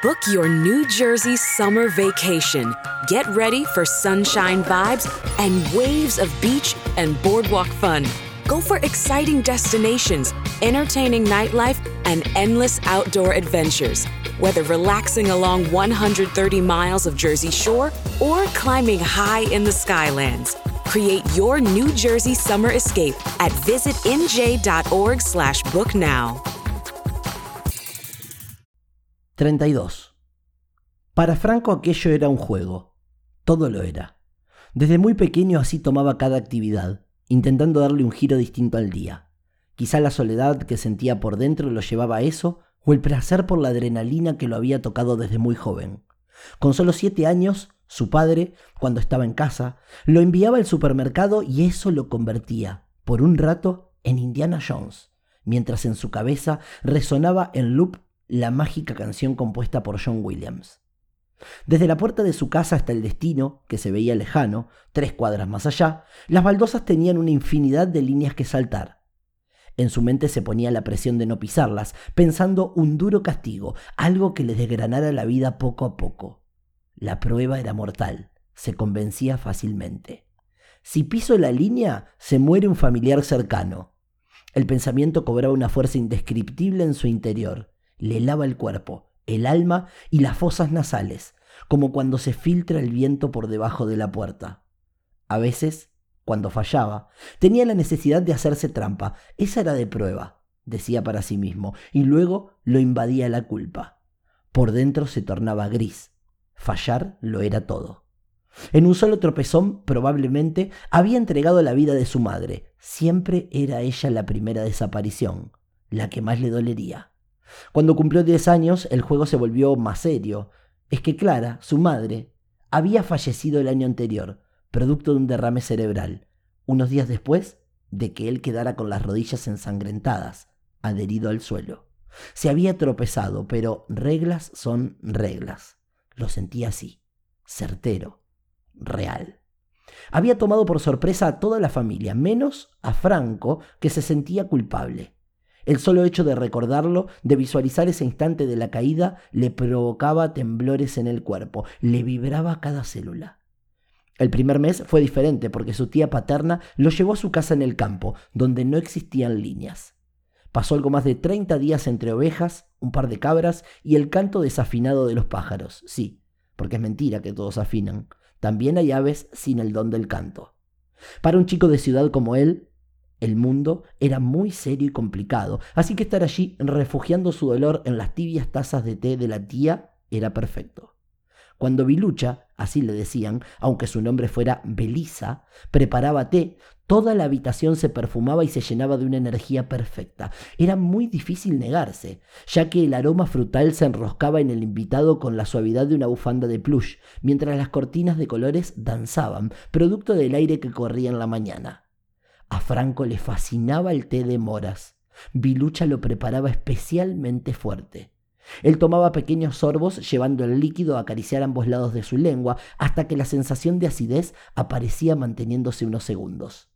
Book your New Jersey summer vacation. Get ready for sunshine vibes and waves of beach and boardwalk fun. Go for exciting destinations, entertaining nightlife, and endless outdoor adventures. Whether relaxing along 130 miles of Jersey Shore or climbing high in the Skylands. Create your New Jersey summer escape at visitnj.org slash book now. 32. Para Franco aquello era un juego. Todo lo era. Desde muy pequeño así tomaba cada actividad, intentando darle un giro distinto al día. Quizá la soledad que sentía por dentro lo llevaba a eso, o el placer por la adrenalina que lo había tocado desde muy joven. Con solo siete años, su padre, cuando estaba en casa, lo enviaba al supermercado y eso lo convertía, por un rato, en Indiana Jones, mientras en su cabeza resonaba en loop la mágica canción compuesta por John Williams. Desde la puerta de su casa hasta el destino, que se veía lejano, tres cuadras más allá, las baldosas tenían una infinidad de líneas que saltar. En su mente se ponía la presión de no pisarlas, pensando un duro castigo, algo que le desgranara la vida poco a poco. La prueba era mortal, se convencía fácilmente. Si piso la línea, se muere un familiar cercano. El pensamiento cobraba una fuerza indescriptible en su interior le lava el cuerpo, el alma y las fosas nasales, como cuando se filtra el viento por debajo de la puerta. A veces, cuando fallaba, tenía la necesidad de hacerse trampa. Esa era de prueba, decía para sí mismo, y luego lo invadía la culpa. Por dentro se tornaba gris. Fallar lo era todo. En un solo tropezón, probablemente, había entregado la vida de su madre. Siempre era ella la primera desaparición, la que más le dolería. Cuando cumplió 10 años, el juego se volvió más serio. Es que Clara, su madre, había fallecido el año anterior, producto de un derrame cerebral, unos días después de que él quedara con las rodillas ensangrentadas, adherido al suelo. Se había tropezado, pero reglas son reglas. Lo sentía así, certero, real. Había tomado por sorpresa a toda la familia, menos a Franco, que se sentía culpable. El solo hecho de recordarlo, de visualizar ese instante de la caída, le provocaba temblores en el cuerpo, le vibraba cada célula. El primer mes fue diferente porque su tía paterna lo llevó a su casa en el campo, donde no existían líneas. Pasó algo más de 30 días entre ovejas, un par de cabras y el canto desafinado de los pájaros. Sí, porque es mentira que todos afinan. También hay aves sin el don del canto. Para un chico de ciudad como él, el mundo era muy serio y complicado, así que estar allí refugiando su dolor en las tibias tazas de té de la tía era perfecto. Cuando Bilucha, así le decían, aunque su nombre fuera Belisa, preparaba té, toda la habitación se perfumaba y se llenaba de una energía perfecta. Era muy difícil negarse, ya que el aroma frutal se enroscaba en el invitado con la suavidad de una bufanda de plush, mientras las cortinas de colores danzaban, producto del aire que corría en la mañana. A Franco le fascinaba el té de moras. Bilucha lo preparaba especialmente fuerte. Él tomaba pequeños sorbos llevando el líquido a acariciar ambos lados de su lengua hasta que la sensación de acidez aparecía manteniéndose unos segundos.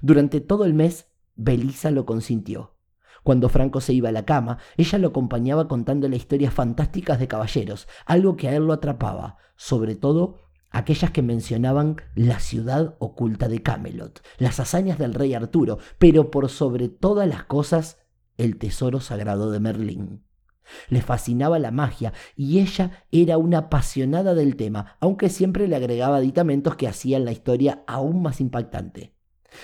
Durante todo el mes, Belisa lo consintió. Cuando Franco se iba a la cama, ella lo acompañaba contándole historias fantásticas de caballeros, algo que a él lo atrapaba, sobre todo aquellas que mencionaban la ciudad oculta de Camelot, las hazañas del rey Arturo, pero por sobre todas las cosas, el tesoro sagrado de Merlín. Le fascinaba la magia y ella era una apasionada del tema, aunque siempre le agregaba aditamentos que hacían la historia aún más impactante.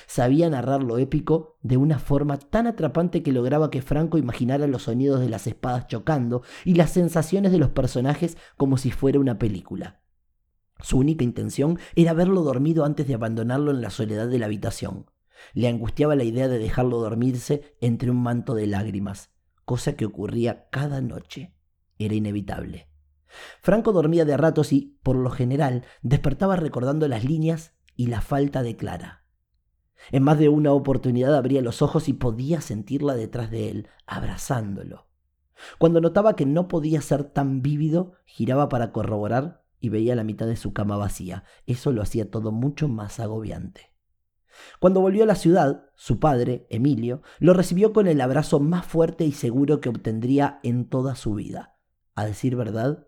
Sabía narrar lo épico de una forma tan atrapante que lograba que Franco imaginara los sonidos de las espadas chocando y las sensaciones de los personajes como si fuera una película. Su única intención era verlo dormido antes de abandonarlo en la soledad de la habitación. Le angustiaba la idea de dejarlo dormirse entre un manto de lágrimas, cosa que ocurría cada noche. Era inevitable. Franco dormía de ratos y, por lo general, despertaba recordando las líneas y la falta de Clara. En más de una oportunidad abría los ojos y podía sentirla detrás de él, abrazándolo. Cuando notaba que no podía ser tan vívido, giraba para corroborar y veía la mitad de su cama vacía. Eso lo hacía todo mucho más agobiante. Cuando volvió a la ciudad, su padre, Emilio, lo recibió con el abrazo más fuerte y seguro que obtendría en toda su vida. A decir verdad,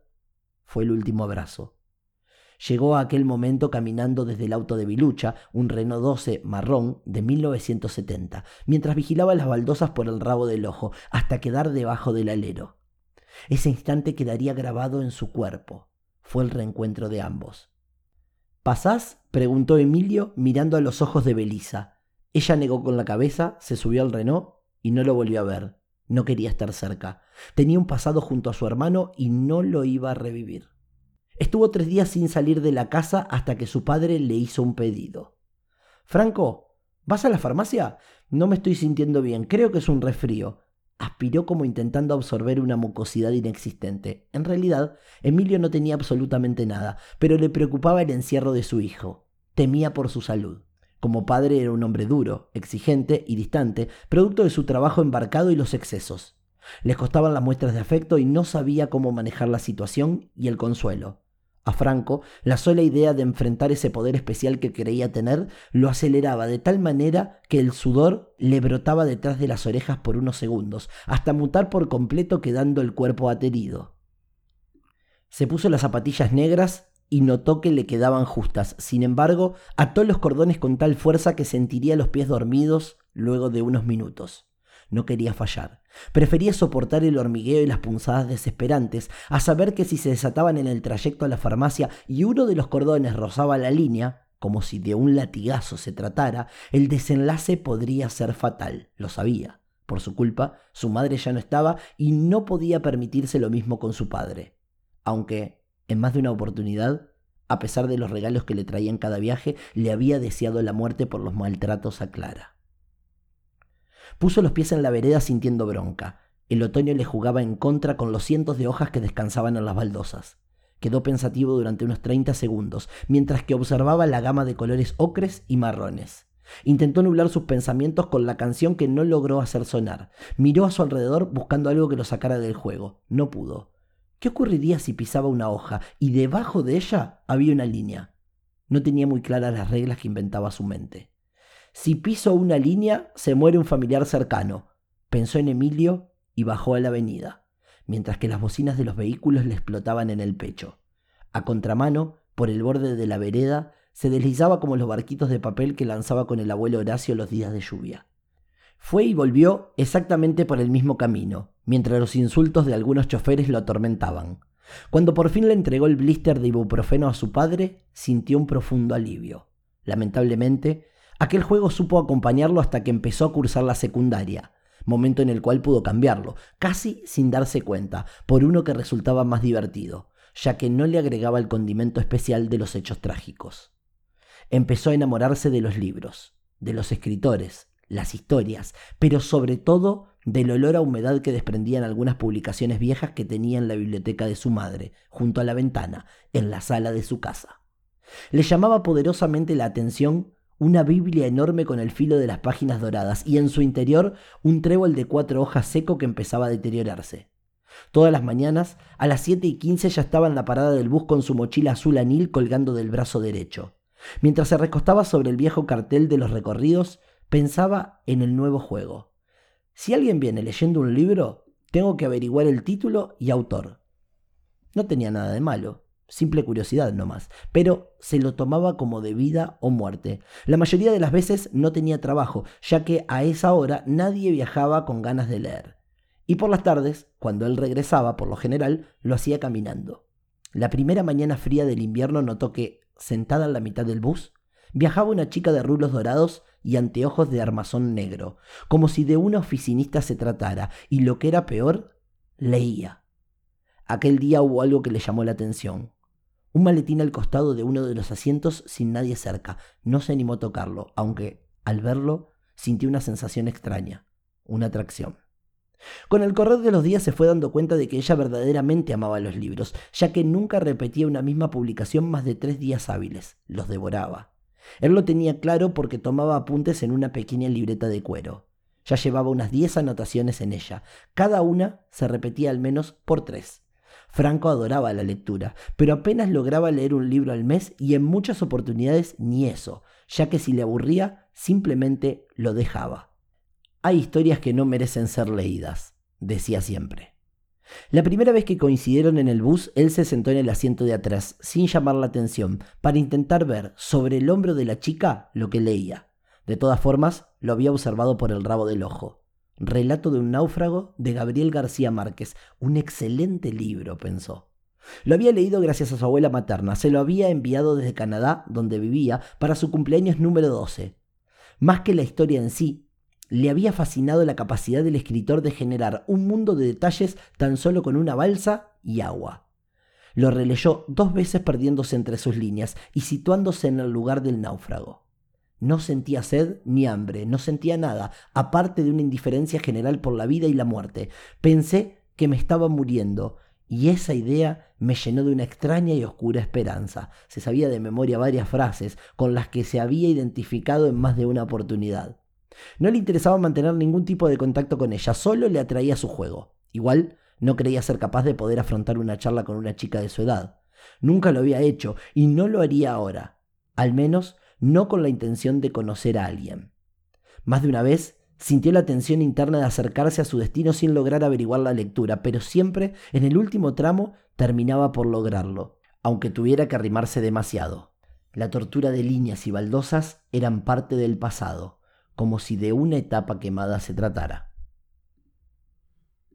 fue el último abrazo. Llegó a aquel momento caminando desde el auto de Bilucha, un Renault 12 marrón de 1970, mientras vigilaba las baldosas por el rabo del ojo, hasta quedar debajo del alero. Ese instante quedaría grabado en su cuerpo. Fue el reencuentro de ambos. ¿Pasás? preguntó Emilio mirando a los ojos de Belisa. Ella negó con la cabeza, se subió al Renault y no lo volvió a ver. No quería estar cerca. Tenía un pasado junto a su hermano y no lo iba a revivir. Estuvo tres días sin salir de la casa hasta que su padre le hizo un pedido. Franco, ¿vas a la farmacia? No me estoy sintiendo bien, creo que es un resfrío. Aspiró como intentando absorber una mucosidad inexistente. En realidad, Emilio no tenía absolutamente nada, pero le preocupaba el encierro de su hijo. Temía por su salud. Como padre era un hombre duro, exigente y distante, producto de su trabajo embarcado y los excesos. Les costaban las muestras de afecto y no sabía cómo manejar la situación y el consuelo. A Franco, la sola idea de enfrentar ese poder especial que creía tener lo aceleraba de tal manera que el sudor le brotaba detrás de las orejas por unos segundos, hasta mutar por completo quedando el cuerpo aterido. Se puso las zapatillas negras y notó que le quedaban justas. Sin embargo, ató los cordones con tal fuerza que sentiría los pies dormidos luego de unos minutos. No quería fallar. Prefería soportar el hormigueo y las punzadas desesperantes, a saber que si se desataban en el trayecto a la farmacia y uno de los cordones rozaba la línea, como si de un latigazo se tratara, el desenlace podría ser fatal. Lo sabía. Por su culpa, su madre ya no estaba y no podía permitirse lo mismo con su padre. Aunque, en más de una oportunidad, a pesar de los regalos que le traían cada viaje, le había deseado la muerte por los maltratos a Clara. Puso los pies en la vereda sintiendo bronca. El otoño le jugaba en contra con los cientos de hojas que descansaban en las baldosas. Quedó pensativo durante unos 30 segundos, mientras que observaba la gama de colores ocres y marrones. Intentó nublar sus pensamientos con la canción que no logró hacer sonar. Miró a su alrededor buscando algo que lo sacara del juego. No pudo. ¿Qué ocurriría si pisaba una hoja y debajo de ella había una línea? No tenía muy claras las reglas que inventaba su mente. Si piso una línea, se muere un familiar cercano. Pensó en Emilio y bajó a la avenida, mientras que las bocinas de los vehículos le explotaban en el pecho. A contramano, por el borde de la vereda, se deslizaba como los barquitos de papel que lanzaba con el abuelo Horacio los días de lluvia. Fue y volvió exactamente por el mismo camino, mientras los insultos de algunos choferes lo atormentaban. Cuando por fin le entregó el blister de ibuprofeno a su padre, sintió un profundo alivio. Lamentablemente, Aquel juego supo acompañarlo hasta que empezó a cursar la secundaria, momento en el cual pudo cambiarlo, casi sin darse cuenta, por uno que resultaba más divertido, ya que no le agregaba el condimento especial de los hechos trágicos. Empezó a enamorarse de los libros, de los escritores, las historias, pero sobre todo del olor a humedad que desprendían algunas publicaciones viejas que tenía en la biblioteca de su madre, junto a la ventana, en la sala de su casa. Le llamaba poderosamente la atención una Biblia enorme con el filo de las páginas doradas y en su interior un trébol de cuatro hojas seco que empezaba a deteriorarse. Todas las mañanas, a las 7 y 15 ya estaba en la parada del bus con su mochila azul anil colgando del brazo derecho. Mientras se recostaba sobre el viejo cartel de los recorridos, pensaba en el nuevo juego. Si alguien viene leyendo un libro, tengo que averiguar el título y autor. No tenía nada de malo simple curiosidad nomás, pero se lo tomaba como de vida o muerte. La mayoría de las veces no tenía trabajo, ya que a esa hora nadie viajaba con ganas de leer. Y por las tardes, cuando él regresaba, por lo general, lo hacía caminando. La primera mañana fría del invierno notó que, sentada en la mitad del bus, viajaba una chica de rulos dorados y anteojos de armazón negro, como si de una oficinista se tratara, y lo que era peor, leía. Aquel día hubo algo que le llamó la atención. Un maletín al costado de uno de los asientos sin nadie cerca. No se animó a tocarlo, aunque, al verlo, sintió una sensación extraña, una atracción. Con el correr de los días se fue dando cuenta de que ella verdaderamente amaba los libros, ya que nunca repetía una misma publicación más de tres días hábiles, los devoraba. Él lo tenía claro porque tomaba apuntes en una pequeña libreta de cuero. Ya llevaba unas diez anotaciones en ella, cada una se repetía al menos por tres. Franco adoraba la lectura, pero apenas lograba leer un libro al mes y en muchas oportunidades ni eso, ya que si le aburría, simplemente lo dejaba. Hay historias que no merecen ser leídas, decía siempre. La primera vez que coincidieron en el bus, él se sentó en el asiento de atrás, sin llamar la atención, para intentar ver sobre el hombro de la chica lo que leía. De todas formas, lo había observado por el rabo del ojo. Relato de un náufrago de Gabriel García Márquez. Un excelente libro, pensó. Lo había leído gracias a su abuela materna. Se lo había enviado desde Canadá, donde vivía, para su cumpleaños número 12. Más que la historia en sí, le había fascinado la capacidad del escritor de generar un mundo de detalles tan solo con una balsa y agua. Lo releyó dos veces perdiéndose entre sus líneas y situándose en el lugar del náufrago. No sentía sed ni hambre, no sentía nada, aparte de una indiferencia general por la vida y la muerte. Pensé que me estaba muriendo, y esa idea me llenó de una extraña y oscura esperanza. Se sabía de memoria varias frases con las que se había identificado en más de una oportunidad. No le interesaba mantener ningún tipo de contacto con ella, solo le atraía su juego. Igual, no creía ser capaz de poder afrontar una charla con una chica de su edad. Nunca lo había hecho y no lo haría ahora. Al menos no con la intención de conocer a alguien. Más de una vez sintió la tensión interna de acercarse a su destino sin lograr averiguar la lectura, pero siempre en el último tramo terminaba por lograrlo, aunque tuviera que arrimarse demasiado. La tortura de líneas y baldosas eran parte del pasado como si de una etapa quemada se tratara.